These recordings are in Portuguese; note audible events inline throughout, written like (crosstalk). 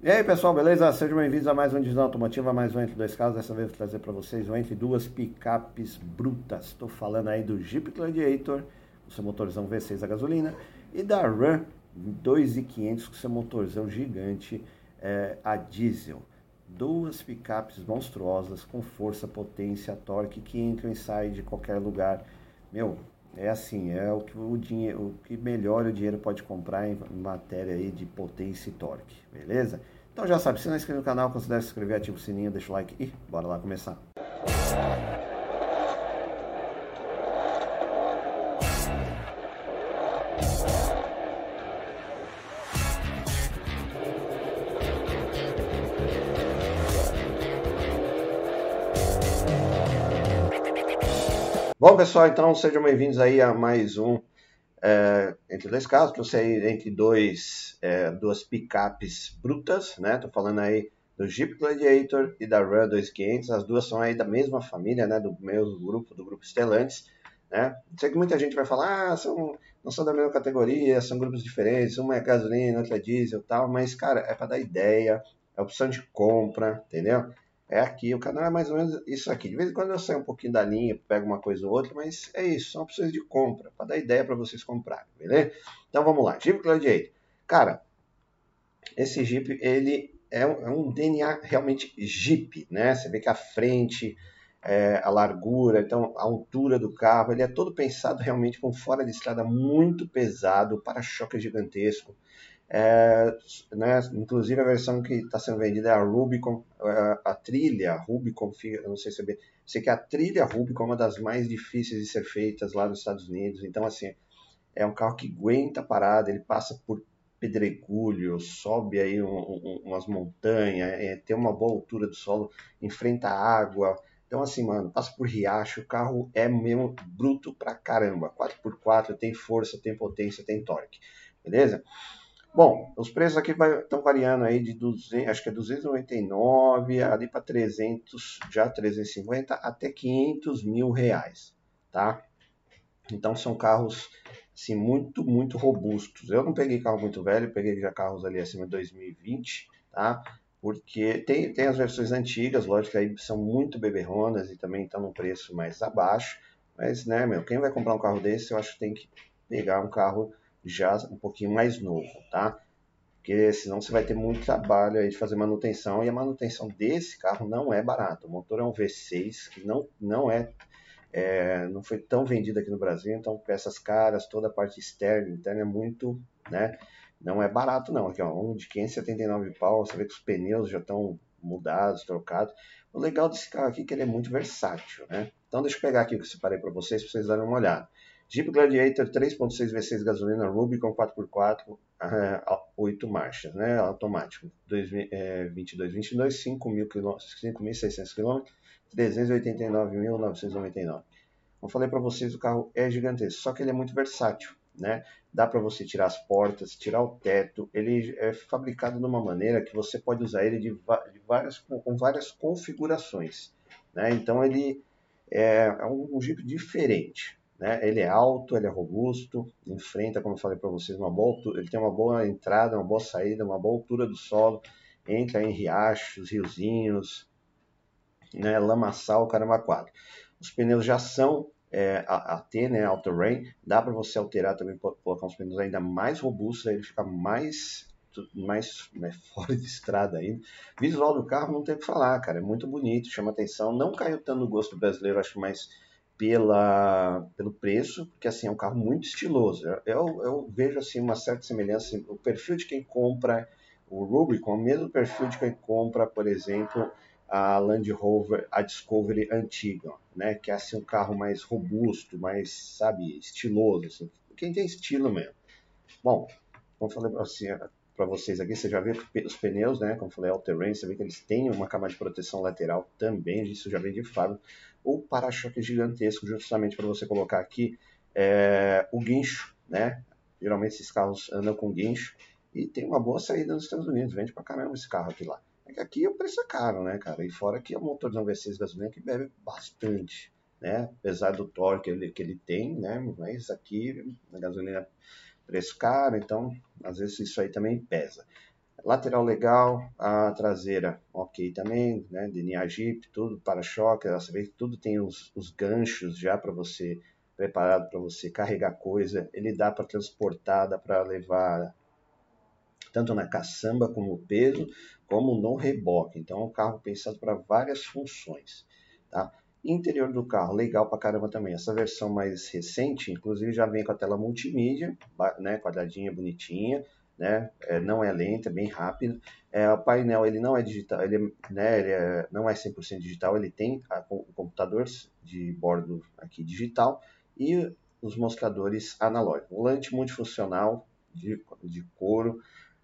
E aí pessoal, beleza? Sejam bem-vindos a mais um Divisão Automotiva, mais um Entre Dois Carros. Dessa vez vou trazer para vocês um Entre Duas Picapes Brutas. Estou falando aí do Jeep Gladiator, com seu motorzão V6 a gasolina, e da Ram 2500 com seu motorzão gigante é, a diesel. Duas picapes monstruosas com força, potência, torque que entram e saem de qualquer lugar. Meu, é assim, é o que o dinheiro, o que melhor o dinheiro pode comprar em matéria aí de potência e torque, beleza? Então já sabe, se não é inscrito no canal, considere se inscrever, ativa o sininho, deixa o like e bora lá começar. Bom, pessoal, então sejam bem-vindos aí a mais um é, Entre Dois Casos, eu sei entre dois, é, duas picapes brutas, né? Tô falando aí do Jeep Gladiator e da Ram 2500, as duas são aí da mesma família, né? Do mesmo grupo, do grupo Stellantis, né? Sei que muita gente vai falar, ah, são, não são da mesma categoria, são grupos diferentes, uma é gasolina, outra é diesel tal, mas, cara, é para dar ideia, é opção de compra, entendeu? É aqui. O canal é mais ou menos isso aqui. De vez em quando eu saio um pouquinho da linha, pego uma coisa ou outra, mas é isso. São opções de compra, para dar ideia para vocês comprarem, beleza? Então vamos lá. Jeep Gladiator. Cara, esse Jeep, ele é um, é um DNA realmente Jeep, né? Você vê que a frente, é, a largura, então a altura do carro, ele é todo pensado realmente com fora de estrada muito pesado, para-choque gigantesco. É, né, inclusive a versão que está sendo vendida é a Rubicon, a, a trilha Rubicon, não sei se é bem, sei que a trilha Rubicon é uma das mais difíceis de ser feitas lá nos Estados Unidos, então assim, é um carro que aguenta parada, ele passa por pedregulho, sobe aí um, um, umas montanhas, é, tem uma boa altura do solo, enfrenta água, então assim, mano, passa por riacho, o carro é mesmo bruto pra caramba, 4x4, tem força, tem potência, tem torque, beleza? Bom, os preços aqui estão variando aí de 200, acho que é 299 ali para 300, já 350 até 500 mil reais, tá? Então são carros assim, muito, muito robustos. Eu não peguei carro muito velho, peguei já carros ali acima de 2020, tá? Porque tem, tem as versões antigas, lógico que aí são muito beberronas e também estão num preço mais abaixo, mas, né, meu, quem vai comprar um carro desse, eu acho que tem que pegar um carro já um pouquinho mais novo, tá? Porque senão você vai ter muito trabalho aí de fazer manutenção e a manutenção desse carro não é barato. O motor é um V6 que não, não é, é não foi tão vendido aqui no Brasil, então peças caras, toda a parte externa, interna é muito, né? Não é barato não. Aqui ó, um de 579 pau, você vê que os pneus já estão mudados, trocados. O legal desse carro aqui é que ele é muito versátil, né? Então deixa eu pegar aqui o que eu separei para vocês, para vocês darem uma olhada. Jeep Gladiator 3.6 V6 gasolina Rubicon 4x4, uh, 8 marchas, né, automático. 22, 22, 5.600 km, 389.999. Como falei para vocês, o carro é gigantesco, só que ele é muito versátil, né? Dá para você tirar as portas, tirar o teto. Ele é fabricado de uma maneira que você pode usar ele de, de várias, com várias configurações, né? Então ele é, é um, um Jeep diferente, né? Ele é alto, ele é robusto, enfrenta, como eu falei para vocês, uma boa ele tem uma boa entrada, uma boa saída, uma boa altura do solo, entra em riachos, riozinhos, né? lamaçal, caramba. Os pneus já são é, AT, né, All Terrain, dá para você alterar também, colocar uns pneus ainda mais robustos, aí ele fica mais mais né, (laughs) fora de estrada ainda. Visual do carro não tem o que falar, cara, é muito bonito, chama atenção, não caiu tanto no gosto brasileiro, acho mais pela, pelo preço, porque assim é um carro muito estiloso. Eu, eu vejo assim uma certa semelhança, o perfil de quem compra o Rubicon, o mesmo perfil de quem compra, por exemplo, a Land Rover, a Discovery antiga, né, que é assim um carro mais robusto, mais, sabe, estiloso, assim, quem tem estilo mesmo. Bom, como falei assim, para vocês aqui, você já vê os pneus, né, como falei, all-terrain, você vê que eles têm uma camada de proteção lateral também, isso já vem de fábrica o para-choque gigantesco, justamente para você colocar aqui é, o guincho, né? Geralmente esses carros andam com guincho e tem uma boa saída nos Estados Unidos, vende pra caramba esse carro aqui lá. É que aqui o preço é caro, né, cara? E fora que é um motorzão V6 gasolina que bebe bastante, né? Apesar do torque que ele, que ele tem, né? Mas aqui a gasolina preço caro, então às vezes isso aí também pesa. Lateral legal, a traseira ok também, né? DNA Jeep, tudo para-choque, você vê que tudo tem os, os ganchos já para você, preparado para você carregar coisa. Ele dá para transportar, dá para levar tanto na caçamba como peso, como no reboque. Então é um carro pensado para várias funções. Tá? Interior do carro, legal pra caramba também. Essa versão mais recente, inclusive, já vem com a tela multimídia, né, quadradinha, bonitinha, né, é, não é lenta, é bem rápido. É, o painel ele não é digital, ele, né, ele é, não é 100% digital, ele tem a, o computador de bordo aqui digital e os mostradores analógicos. Volante multifuncional de, de couro,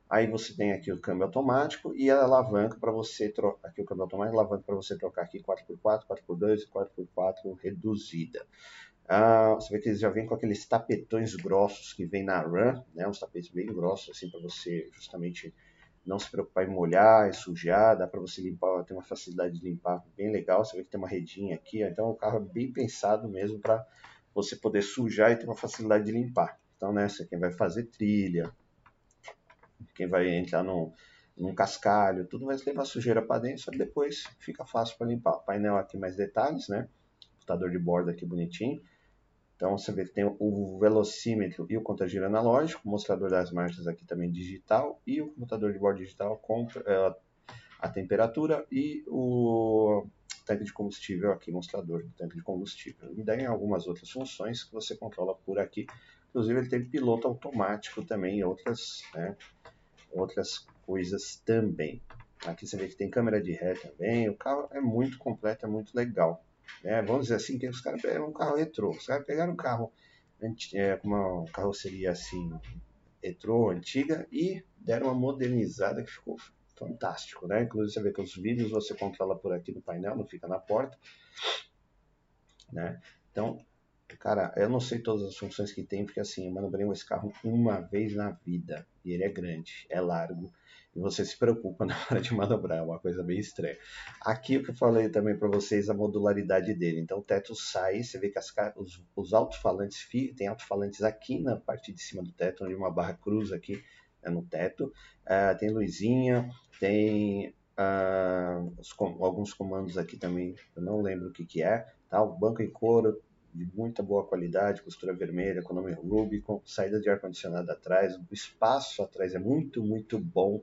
Aí você tem aqui o câmbio automático e a alavanca para você trocar. Aqui o câmbio automático, alavanca para você trocar aqui 4x4, 4x2 e 4x4 reduzida. Ah, você vê que eles já vêm com aqueles tapetões grossos que vem na RAM, né? Uns tapetes bem grossos assim para você justamente não se preocupar em molhar, em sujar, dá para você limpar, tem uma facilidade de limpar bem legal. Você vê que tem uma redinha aqui, então o carro é bem pensado mesmo para você poder sujar e ter uma facilidade de limpar. Então, né, quem vai fazer trilha, quem vai entrar num, num cascalho, tudo vai levar sujeira para dentro, só que depois fica fácil para limpar. O painel aqui mais detalhes, né? Computador de bordo aqui bonitinho. Então você vê que tem o velocímetro e o contagiro analógico, o mostrador das marchas aqui também digital e o computador de bordo digital com é, a temperatura e o tanque de combustível aqui, mostrador do tanque de combustível. E daí algumas outras funções que você controla por aqui. Inclusive ele tem piloto automático também e outras, né, outras coisas também. Aqui você vê que tem câmera de ré também. O carro é muito completo, é muito legal. Né? Vamos dizer assim que os caras pegaram um carro retrô. Os caras pegaram um carro é, com uma carroceria assim retrô, antiga, e deram uma modernizada que ficou fantástico, né? Inclusive você vê que os vídeos você controla por aqui no painel, não fica na porta, né? Então, cara, eu não sei todas as funções que tem, porque assim, eu manobrei esse carro uma vez na vida, e ele é grande, é largo, e você se preocupa (laughs) na hora de manobrar, é uma coisa bem estranha. Aqui o que eu falei também para vocês, a modularidade dele. Então o teto sai, você vê que as, os, os alto-falantes, tem alto-falantes aqui na parte de cima do teto, onde uma barra cruz aqui é no teto. Uh, tem luzinha, tem uh, os, alguns comandos aqui também, eu não lembro o que, que é. Tá? O banco em couro, de muita boa qualidade, costura vermelha, com nome Rubicon, saída de ar-condicionado atrás, o espaço atrás é muito, muito bom,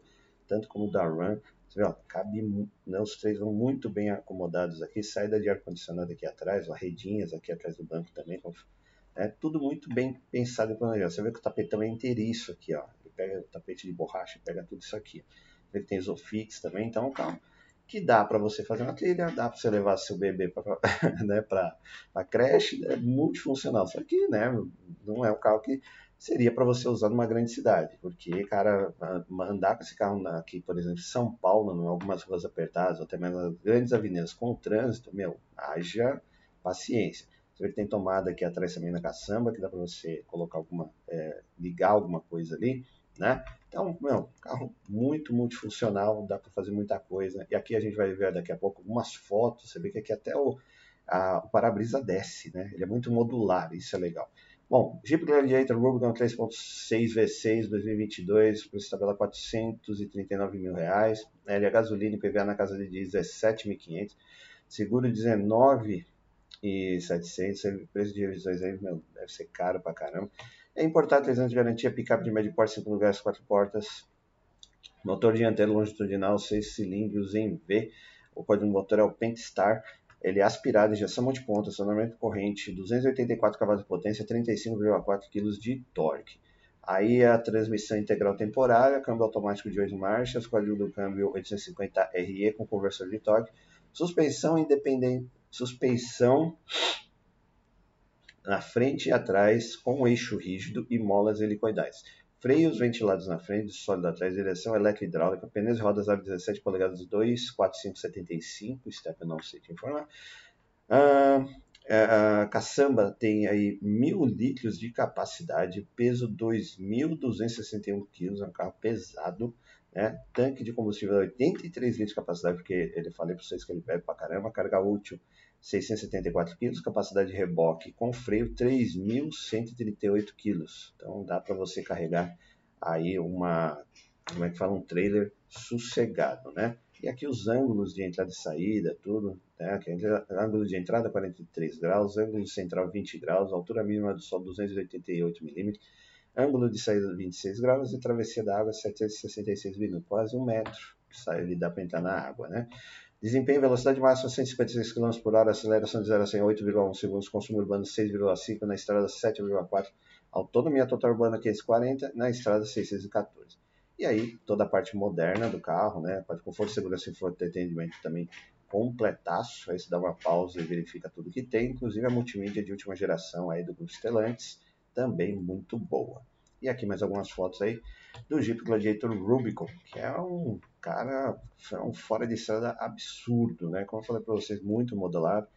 tanto como o da Run. Você vê, ó, cabe, né, os três vão muito bem acomodados aqui, saída de ar-condicionado aqui atrás, ó, redinhas aqui atrás do banco também, é tudo muito bem pensado e planejado. Você vê que o tapetão é inteiriço aqui, ó, ele pega o tapete de borracha, pega tudo isso aqui. Você vê que tem isofix também, então o carro que dá para você fazer uma trilha, dá para você levar seu bebê para (laughs) né, a creche, é multifuncional. Só que né, não é um carro que seria para você usar numa grande cidade, porque, cara, andar com esse carro aqui, por exemplo, em São Paulo, em algumas ruas apertadas, ou até mesmo nas grandes avenidas com o trânsito, meu, haja paciência. Você vê que tem tomada aqui atrás também na caçamba, que dá para você colocar alguma, é, ligar alguma coisa ali né? Então, meu, carro muito multifuncional, dá para fazer muita coisa. E aqui a gente vai ver daqui a pouco algumas fotos, você vê que aqui até o, o para-brisa desce, né? Ele é muito modular, isso é legal. Bom, Jeep Gladiator Rubicon 3.6 V6 2022, preço tabela 439 mil reais. É gasolina PVA na casa de 17.500. Seguro 19.700. Preço de revisões aí, meu, deve ser caro pra caramba. É importar 3 anos de garantia, picape de médio porte, 5 lugares, 4 portas. Motor dianteiro longitudinal, 6 cilindros em V. O código do motor é o Pentstar. Ele é aspirado, injeção multiponto, acionamento corrente, 284 cavalos de potência, 35,4 kg de torque. Aí a transmissão integral temporária, câmbio automático de 8 marchas, código do câmbio 850 RE com conversor de torque, suspensão independente, suspensão na frente e atrás com eixo rígido e molas helicoidais. Freios ventilados na frente, sólido atrás, direção eletro-hidráulica, pneus e rodas aro 17 polegadas 2, 4575, step não sei te informar. Ah, é, a caçamba tem aí mil litros de capacidade, peso 2.261 kg, é um carro pesado, né? Tanque de combustível 83 litros de capacidade, porque ele falei para vocês que ele bebe pra caramba, carga útil 674 kg, capacidade de reboque com freio 3.138 kg. Então dá para você carregar aí uma como é que fala, um trailer sossegado, né? E aqui os ângulos de entrada e saída, tudo, né? Aqui, ângulo de entrada 43 graus, ângulo central 20 graus, altura mínima do sol 288 milímetros, ângulo de saída 26 graus e travessia da água 766 minutos, quase um metro que sai, ele dá para entrar na água, né? Desempenho, velocidade máxima 156 km por hora, aceleração de 0 a 100 8,1 segundos, consumo urbano 6,5, na estrada 7,4, autonomia total urbana 540, na estrada 614. E aí, toda a parte moderna do carro, né? A parte conforto, segurança e atendimento também completaço. Aí você dá uma pausa e verifica tudo que tem, inclusive a multimídia de última geração aí do Grupo Stellantis, também muito boa. E aqui mais algumas fotos aí do Jeep Gladiator Rubicon, que é um cara, é um fora de estrada absurdo, né? Como eu falei para vocês, muito modular.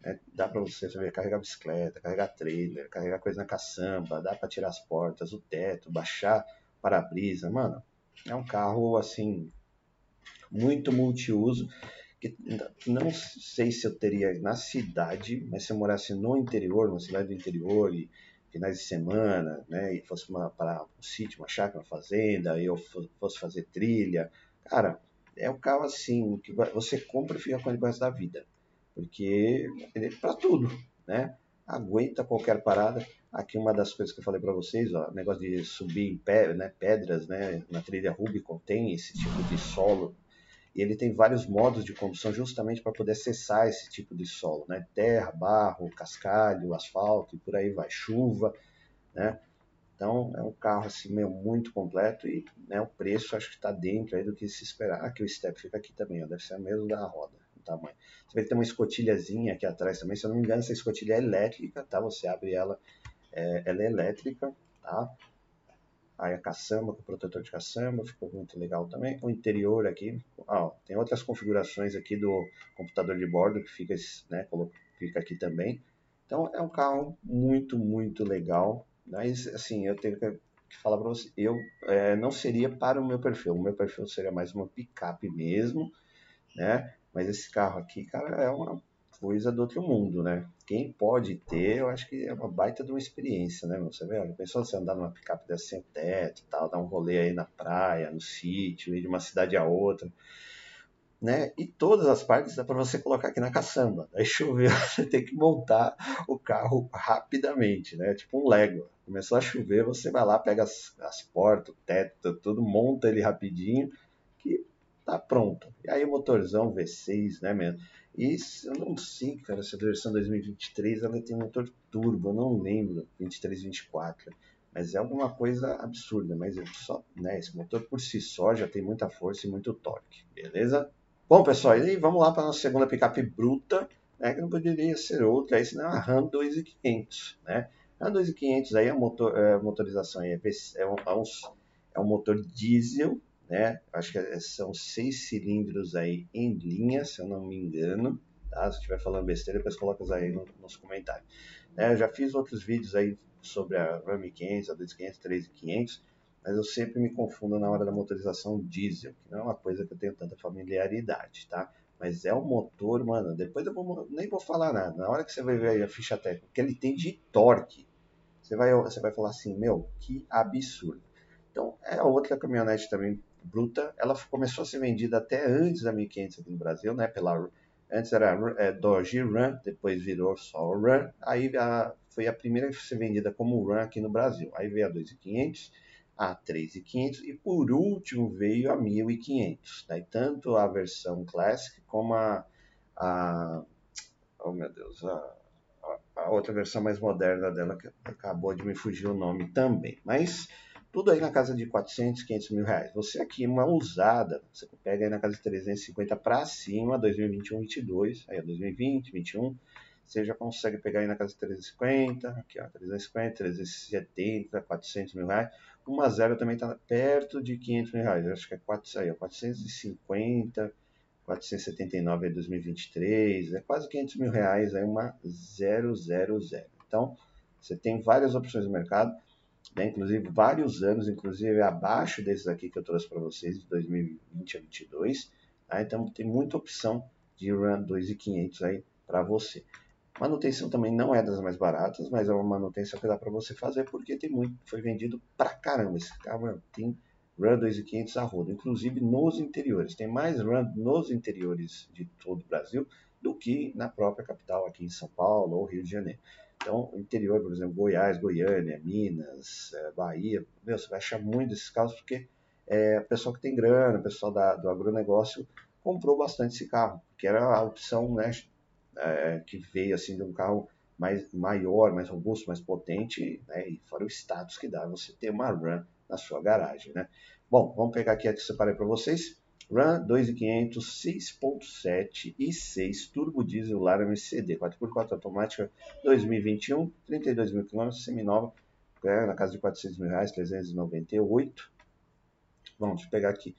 Né? Dá para você saber, carregar bicicleta, carregar trailer, carregar coisa na caçamba, dá para tirar as portas, o teto, baixar para-brisa, mano. É um carro assim muito multiuso que não sei se eu teria na cidade, mas se eu morasse no interior, numa cidade do interior e finais de semana, né, e fosse uma, para um sítio, uma chácara, uma fazenda, eu fosse fazer trilha, cara, é um carro assim que você compra e fica com ele pro resto da vida, porque ele é para tudo, né? Aguenta qualquer parada. Aqui uma das coisas que eu falei para vocês, ó, negócio de subir em pé, né, pedras, né, na trilha Rubicon tem esse tipo de solo e ele tem vários modos de condução justamente para poder acessar esse tipo de solo, né? Terra, barro, cascalho, asfalto e por aí vai, chuva, né? Então é um carro assim meio muito completo e né, o preço acho que está dentro aí do que se esperar. Aqui o step fica aqui também, ó, deve ser o mesmo da roda, o tamanho. Você vê que tem uma escotilhazinha aqui atrás também, se eu não me engano essa escotilha é elétrica, tá? Você abre ela, é, ela é elétrica, tá? Aí a caçamba, com o protetor de caçamba, ficou muito legal também. O interior aqui, ó, tem outras configurações aqui do computador de bordo que fica, né, fica aqui também. Então é um carro muito, muito legal. Mas assim, eu tenho que falar para você, eu é, não seria para o meu perfil. O meu perfil seria mais uma picape mesmo, né? Mas esse carro aqui, cara, é uma coisa do outro mundo, né? Quem pode ter, eu acho que é uma baita de uma experiência, né? Você vê, pensou você andar numa picape dessa sem teto tal, dar um rolê aí na praia, no sítio, ir de uma cidade a outra, né? E todas as partes dá para você colocar aqui na caçamba. Aí choveu, (laughs) você tem que montar o carro rapidamente, né? Tipo um Lego. Começou a chover, você vai lá, pega as, as portas, o teto, tudo, monta ele rapidinho, que tá pronto. E aí o motorzão V6, né, mesmo? Isso eu não sei, cara, essa versão 2023 ela tem motor turbo, eu não lembro, 23, 24. Mas é alguma coisa absurda, mas só, né, esse motor por si só já tem muita força e muito torque, beleza? Bom, pessoal, e vamos lá para a nossa segunda picape bruta, né, que não poderia ser outra, aí senão a RAM 2500, né? A 2500 aí a, motor, é, motorização é, é, um, é, é um motor diesel, né? Acho que é, são seis cilindros aí em linha, se eu não me engano. Tá? Se estiver falando besteira, depois coloca aí no, nos comentários. Né? Eu já fiz outros vídeos aí sobre a Ram 500, a 2500, 3500, mas eu sempre me confundo na hora da motorização diesel, que não é uma coisa que eu tenho tanta familiaridade, tá? Mas é um motor, mano, depois eu vou, nem vou falar nada. Na hora que você vai ver a ficha técnica, que ele tem de torque, você vai, você vai falar assim, meu, que absurdo. Então, é outra caminhonete também bruta, ela começou a ser vendida até antes da 1500 aqui no Brasil, né? Pela, antes era é, Dodge Ram, depois virou só Ram, aí a, foi a primeira a ser vendida como Ram aqui no Brasil. Aí veio a 2500, a 3500 e por último veio a 1500. Daí tanto a versão Classic como a, a oh meu Deus, a, a outra versão mais moderna dela que acabou de me fugir o nome também. Mas tudo aí na casa de 400, 500 mil reais. Você aqui, uma usada, você pega aí na casa de 350 para cima, 2021, 22, aí é 2020, 2021, você já consegue pegar aí na casa de 350, aqui ó, 350, 370, 400 mil reais. Uma zero também está perto de 500 mil reais, acho que é 4, aí, ó, 450, 479 é 2023, é quase 500 mil reais, aí uma 000. Então, você tem várias opções no mercado né? inclusive vários anos, inclusive abaixo desses aqui que eu trouxe para vocês, de 2020 a 2022. Tá? Então tem muita opção de RAM 2500 aí para você. Manutenção também não é das mais baratas, mas é uma manutenção que dá para você fazer porque tem muito, foi vendido pra caramba. Esse carro tem Run 2500 a rodo, inclusive nos interiores. Tem mais Run nos interiores de todo o Brasil do que na própria capital, aqui em São Paulo ou Rio de Janeiro. Então, interior, por exemplo, Goiás, Goiânia, Minas, eh, Bahia, meu, você vai achar muito desses carros porque é, o pessoal que tem grana, o pessoal da, do agronegócio comprou bastante esse carro, que era a opção né, é, que veio assim de um carro mais maior, mais robusto, mais potente, né, e fora o status que dá você ter uma Ram na sua garagem. Né? Bom, vamos pegar aqui a que eu separei para vocês. Ram 2500 6.7 e 6 turbo diesel Laramie CD 4x4 automática 2021 32 mil km seminova é, na casa de 400 mil reais 398 vamos pegar aqui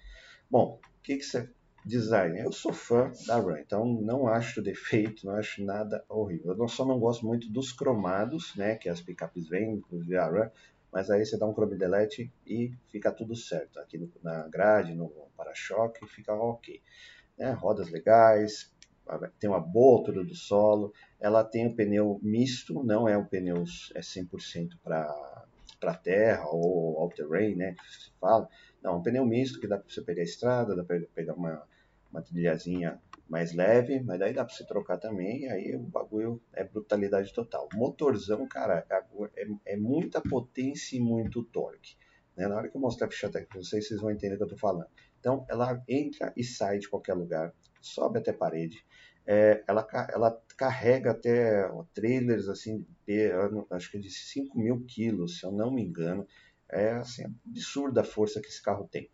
bom o que que você design eu sou fã da Ram então não acho defeito não acho nada horrível eu só não gosto muito dos cromados né que as picapes vêm inclusive a Ram mas aí você dá um Chrome Delete e fica tudo certo. Aqui no, na grade, no para-choque, fica ok. Né? Rodas legais, tem uma boa altura do solo, ela tem um pneu misto, não é um pneu é 100% para terra ou all-terrain, né, que se fala. Não, um pneu misto que dá para você pegar a estrada, dá para pegar uma, uma trilhazinha mais leve, mas daí dá para você trocar também, aí o bagulho é brutalidade total. Motorzão, cara, é, é, muita potência e muito torque. Né? Na hora que eu mostrar a ficha técnica para vocês, vocês vão entender o que eu estou falando. Então, ela entra e sai de qualquer lugar, sobe até parede, é, ela, ela carrega até ó, trailers assim, de, acho que de 5 mil quilos, se eu não me engano. É assim, absurda a força que esse carro tem.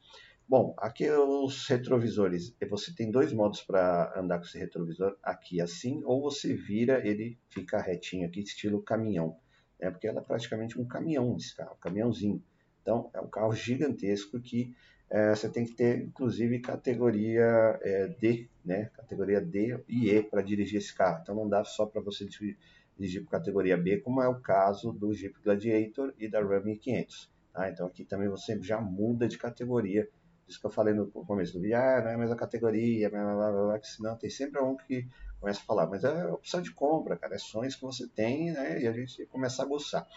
Bom, aqui os retrovisores. Você tem dois modos para andar com esse retrovisor. Aqui assim, ou você vira, ele fica retinho aqui, estilo caminhão. Né? Porque ela é praticamente um caminhão esse carro, um caminhãozinho. Então, é um carro gigantesco que é, você tem que ter, inclusive, categoria é, D, né? Categoria D e E para dirigir esse carro. Então, não dá só para você dirigir por categoria B, como é o caso do Jeep Gladiator e da Ram 1500. Tá? Então, aqui também você já muda de categoria isso que eu falei no começo do vídeo, ah, não é a mesma categoria, blá, blá, blá, blá, senão tem sempre um que começa a falar, mas é opção de compra, cara, é sonhos que você tem, né, e a gente começa a gostar.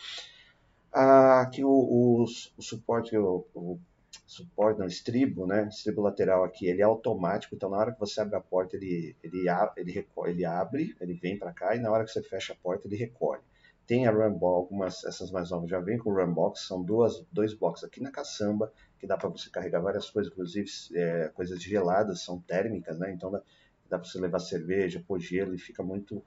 Ah, aqui o, o, o suporte, o, o suporte, não, estribo, né, estribo lateral aqui, ele é automático, então na hora que você abre a porta, ele, ele, ele, ele abre, ele vem para cá, e na hora que você fecha a porta, ele recolhe. Tem a Rumbox, algumas, essas mais novas já vem com o Rumbox, são duas, dois boxes aqui na caçamba, que dá para você carregar várias coisas, inclusive é, coisas geladas, são térmicas, né? Então dá, dá para você levar cerveja, pôr gelo e fica muito,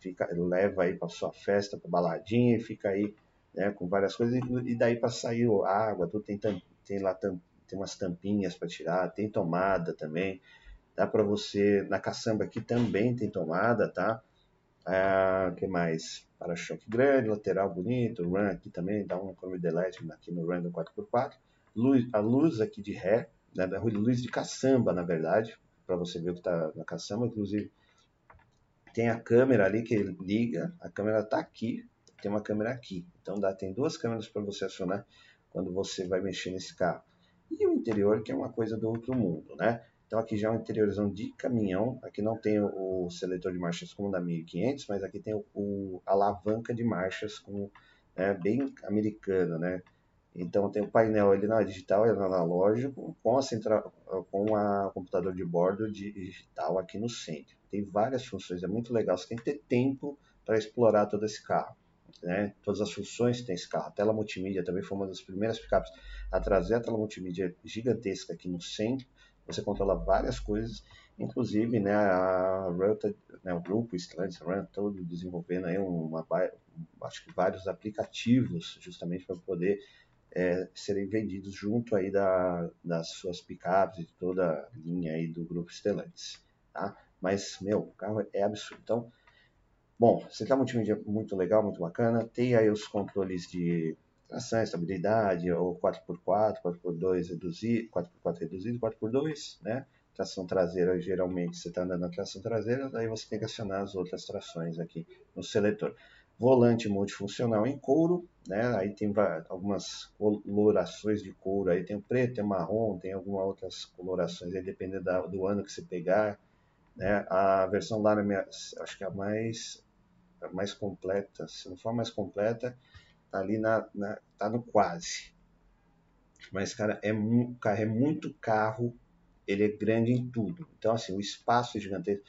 fica, leva aí para sua festa, para baladinha e fica aí né, com várias coisas e, e daí para sair água, tudo tem, tem lá tem umas tampinhas para tirar, tem tomada também, dá para você na caçamba aqui também tem tomada, tá? Ah, que mais? Para-choque grande, lateral bonito, run aqui também, dá um chrome delete aqui no run do 4x4 luz, a luz aqui de ré, né, da luz de caçamba, na verdade, para você ver o que está na caçamba. Inclusive, tem a câmera ali que liga, a câmera está aqui, tem uma câmera aqui. Então, dá, tem duas câmeras para você acionar quando você vai mexer nesse carro. E o interior, que é uma coisa do outro mundo, né? Então aqui já é um interiorzão de caminhão, aqui não tem o, seletor de marchas como da 1500, mas aqui tem o, o alavanca de marchas como é, bem americano, né? Então tem o painel ele não é digital, ele é analógico, com a central, com a computador de bordo digital aqui no centro. Tem várias funções, é muito legal. Você tem que ter tempo para explorar todo esse carro. Né? Todas as funções que tem esse carro. A tela multimídia também foi uma das primeiras picapes a trazer a tela multimídia gigantesca aqui no centro. Você controla várias coisas, inclusive né, a Ruta, né, o grupo Stellantis Run todo desenvolvendo aí uma, acho que vários aplicativos justamente para poder é, serem vendidos junto aí da, das suas picapes e toda a linha aí do grupo Stellantis, tá? Mas, meu, o carro é absurdo. Então, bom, você tá multimídia muito legal, muito bacana. Tem aí os controles de tração, estabilidade, ou 4x4, 4x2 reduzido, 4x4 reduzido, 4x2, né? Tração traseira, geralmente você está andando na tração traseira, daí você tem que acionar as outras trações aqui no seletor volante multifuncional em couro, né? Aí tem algumas colorações de couro, aí tem o preto, tem o marrom, tem algumas outras colorações, aí dependendo do ano que você pegar, né? A versão lá, acho que é a mais, a mais completa, se não for a mais completa, tá ali na, na tá no quase. Mas, cara, é, é muito carro, ele é grande em tudo. Então, assim, o espaço é gigantesco.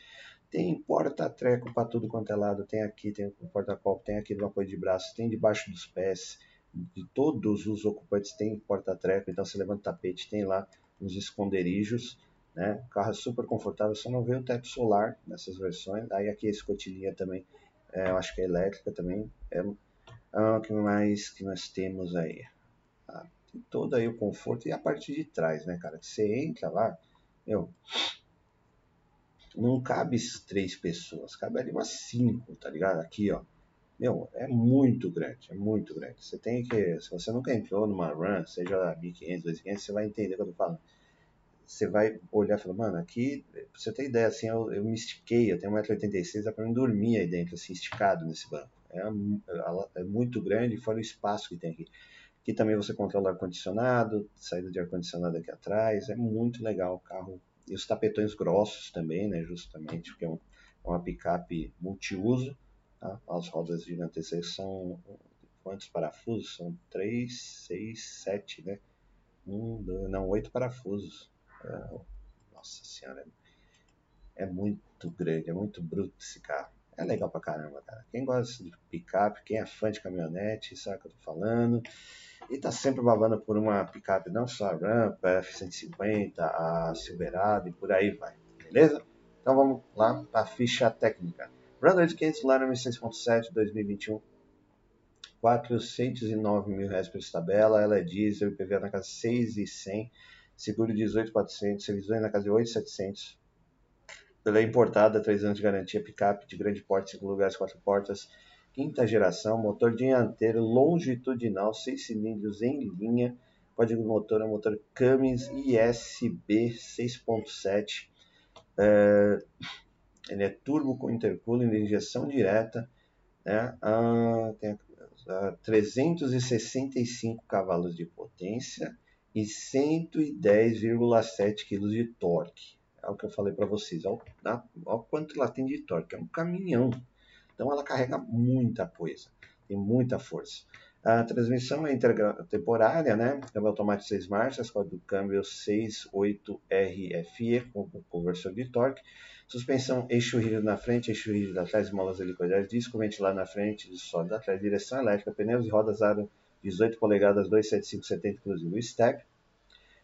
Tem porta-treco para tudo quanto é lado. Tem aqui, tem porta-copo, tem aqui no apoio de braços, tem debaixo dos pés. De todos os ocupantes tem porta-treco. Então, você levanta o tapete, tem lá uns esconderijos. Né? O carro é super confortável, só não vê o teto solar nessas versões. Aí aqui a escotilhinha também, é, eu acho que é elétrica também. É, ah, o que mais que nós temos aí? Ah, tem todo aí o conforto e a parte de trás, né, cara? Que você entra lá, meu, não cabe três pessoas, cabe ali umas cinco, tá ligado? Aqui, ó. Meu, é muito grande, é muito grande. Você tem que, se você nunca entrou numa run, seja 1500, 2500, você vai entender o que eu tô falando. Você vai olhar e falar, mano, aqui, pra você ter ideia, assim, eu, eu me estiquei, eu tenho 1,86m, dá pra mim dormir aí dentro, assim, esticado nesse banco. É, é muito grande, fora o espaço que tem aqui. Aqui também você controla ar-condicionado, saída de ar-condicionado aqui atrás, é muito legal o carro. E os tapetões grossos também, né, justamente, porque é, um, é uma picape multiuso. Tá? As rodas gigantescas são quantos parafusos? São 3, 6, 7, né? Um, dois, não, oito parafusos. É, nossa senhora, é muito grande, é muito bruto esse carro. É legal pra caramba, cara. Quem gosta de picape, quem é fã de caminhonete, sabe o que eu tô falando. E tá sempre babando por uma picape, não só a Rampa, a F-150, a Silverado e por aí vai. Beleza? Então vamos lá para a ficha técnica. Ram 2500 Larimer 6.7 2021 409 mil reais por tabela, ela é diesel, IPVA na casa 6,100, seguro 18,400, revisões na casa de 8,700, ela é importada, 3 anos de garantia, picape de grande porte, 5 lugares, 4 portas, quinta geração, motor dianteiro longitudinal, 6 cilindros em linha, código motor é motor Cummins ISB 6.7, é, ele é turbo com intercooling de injeção direta, né? ah, tem ah, 365 cavalos de potência e 110,7 kg de torque é o que eu falei para vocês, olha, o quanto ela tem de torque, é um caminhão. Então ela carrega muita coisa, tem muita força. A transmissão é intertemporária, né? Câmbio automático 6 marchas, código câmbio 68RFE, com conversor de torque. Suspensão eixo rígido na frente, eixo rígido atrás, molas helicoidais, disco ventilar na frente, sólido atrás, direção elétrica, pneus e rodas aro 18 polegadas 27570, inclusive o step.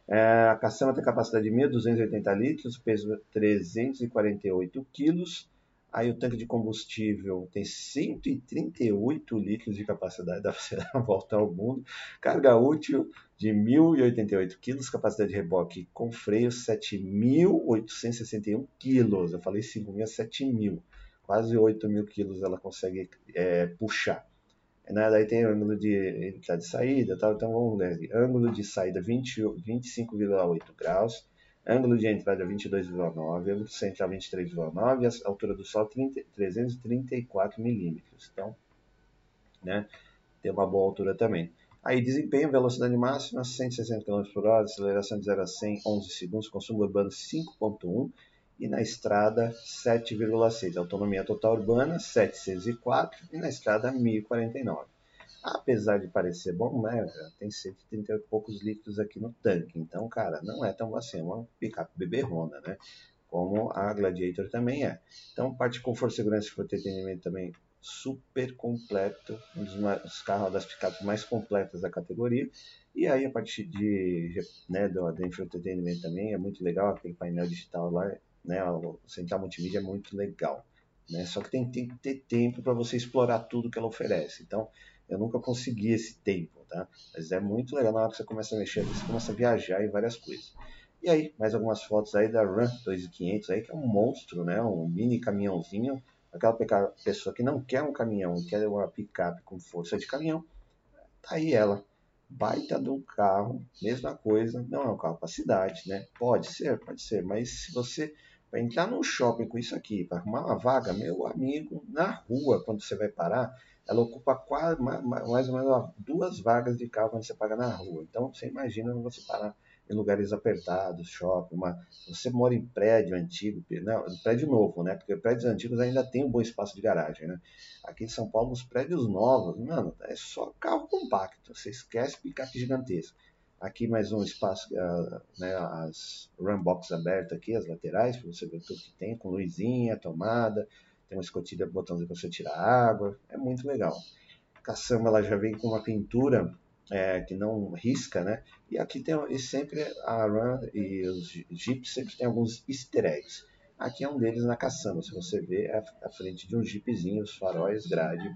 É, a caçamba tem capacidade de 1.280 litros, peso 348 quilos. Aí o tanque de combustível tem 138 litros de capacidade, dá para (laughs) volta ao mundo. Carga útil de 1.088 quilos, capacidade de reboque com freio 7.861 quilos. Eu falei 5.000, 7.000. Quase 8.000 quilos ela consegue é, puxar. Né? Daí tem ângulo de, tá de saída, tal, então vamos ler. Ângulo de saída 25,8 graus, ângulo de entrada 22,9, ângulo central 23,9 e a altura do sol 30, 334 milímetros. Então, né, tem uma boa altura também. Aí desempenho, velocidade máxima 160 km por hora, aceleração de 0 a 100 11 segundos, consumo urbano 5.1 e na estrada 7,6. Autonomia total urbana 704 e na estrada 1049. Apesar de parecer bom, né, tem 130 e poucos litros aqui no tanque, então, cara, não é tão assim, é uma picape beberrona, né? Como a Gladiator também é. Então, parte de conforto, segurança e entretenimento também super completo, um dos, dos carros das picapes mais completas da categoria. E aí a parte de, né, do, do entretenimento também é muito legal, aquele painel digital lá né? O Central Multimídia é muito legal, né? Só que tem, tem que ter tempo para você explorar tudo que ela oferece. Então, eu nunca consegui esse tempo, tá? Mas é muito legal na hora que você começa a mexer, você começa a viajar em várias coisas. E aí, mais algumas fotos aí da Run 2500 aí, que é um monstro, né? Um mini caminhãozinho. Aquela pessoa que não quer um caminhão, quer uma picape com força de caminhão, tá aí ela baita de um carro, mesma coisa, não é um carro para cidade, né? Pode ser, pode ser, mas se você para entrar num shopping com isso aqui, para arrumar uma vaga, meu amigo, na rua, quando você vai parar, ela ocupa quase, mais ou menos duas vagas de carro quando você paga na rua. Então, você imagina você parar em lugares apertados, shopping, uma, você mora em prédio antigo, não, prédio novo, né? Porque prédios antigos ainda tem um bom espaço de garagem, né? Aqui em São Paulo, os prédios novos, mano, é só carro compacto. Você esquece picape gigantesco. Aqui mais um espaço, uh, né, as runbox abertas aqui, as laterais, para você ver tudo que tem, com luzinha, tomada, tem uma escotilha, botãozinho para você tirar água, é muito legal. A caçamba ela já vem com uma pintura é, que não risca, né? E aqui tem e sempre a Run e os Jeeps sempre tem alguns easter eggs. Aqui é um deles na caçamba, se você vê é a frente de um jeepzinho, os faróis grade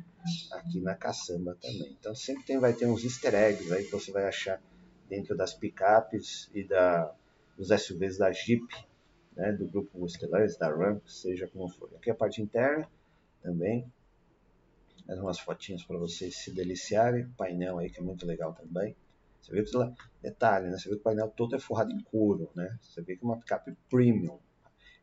aqui na caçamba também. Então sempre tem, vai ter uns easter eggs aí que você vai achar dentro das picapes e da, dos SUVs da Jeep, né, do grupo Stellantis, da Ram, seja como for. Aqui a parte interna também, mais umas fotinhas para vocês se deliciarem. Painel aí que é muito legal também. Você vê que detalhe, né? Você vê que o painel todo é forrado em couro, né? Você vê que é uma picape premium.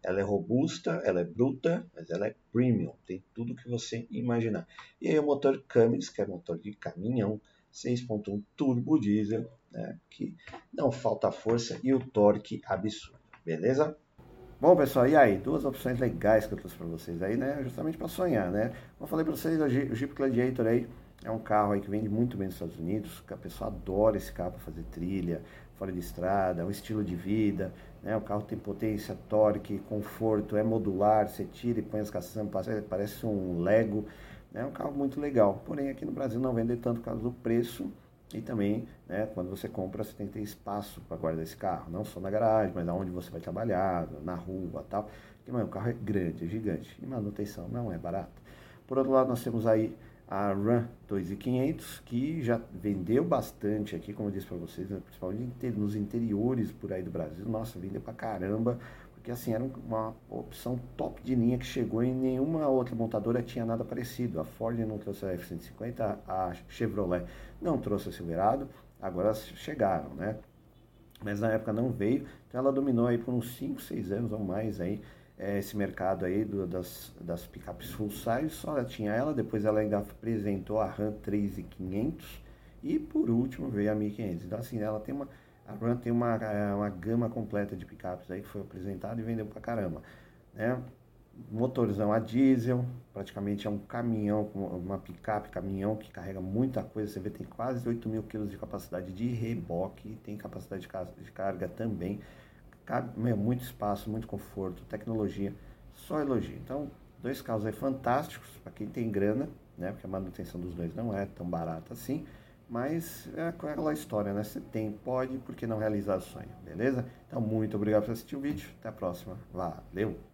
Ela é robusta, ela é bruta, mas ela é premium. Tem tudo que você imaginar. E aí o motor Cummins, que é motor de caminhão, 6.1 turbo diesel, né? Que não falta força e o torque absurdo. Beleza? Bom, pessoal, e aí? Duas opções legais que eu trouxe para vocês aí, né? Justamente para sonhar, né? Como eu falei para vocês, o Jeep Gladiator aí é um carro aí que vende muito bem nos Estados Unidos, a pessoa adora esse carro para fazer trilha, fora de estrada, é um estilo de vida, né? O carro tem potência, torque, conforto, é modular, você tira e põe as caçambas, parece um Lego, né? É um carro muito legal. Porém, aqui no Brasil não vende tanto por causa do preço e também, né, quando você compra, você tem que ter espaço para guardar esse carro, não só na garagem, mas aonde você vai trabalhar, na rua tal. Porque, mano, o carro é grande, é gigante e manutenção não é barata. Por outro lado, nós temos aí a Ram 2500, que já vendeu bastante aqui, como eu disse para vocês, né, principalmente nos interiores por aí do Brasil. Nossa, vendeu pra caramba porque assim, era uma opção top de linha que chegou e nenhuma outra montadora tinha nada parecido. A Ford não trouxe a F-150, a Chevrolet não trouxe a Silverado, agora chegaram, né? Mas na época não veio, então ela dominou aí por uns 5, 6 anos ou mais aí é, esse mercado aí do, das, das picapes full size, só tinha ela, depois ela ainda apresentou a Ram 3500 e por último veio a 1500. Então assim, ela tem uma a Ram tem uma, é, uma gama completa de picapes aí que foi apresentada e vendeu pra caramba. Né? Motorzão a diesel, praticamente é um caminhão, uma picape, caminhão que carrega muita coisa. Você vê, tem quase 8 mil quilos de capacidade de reboque, tem capacidade de carga também. Cabe, muito espaço, muito conforto, tecnologia, só elogio. Então, dois carros aí fantásticos para quem tem grana, né? Porque a manutenção dos dois não é tão barata assim. Mas é aquela história, né? Você tem, pode, por que não realizar o sonho, beleza? Então, muito obrigado por assistir o vídeo. Até a próxima. Valeu!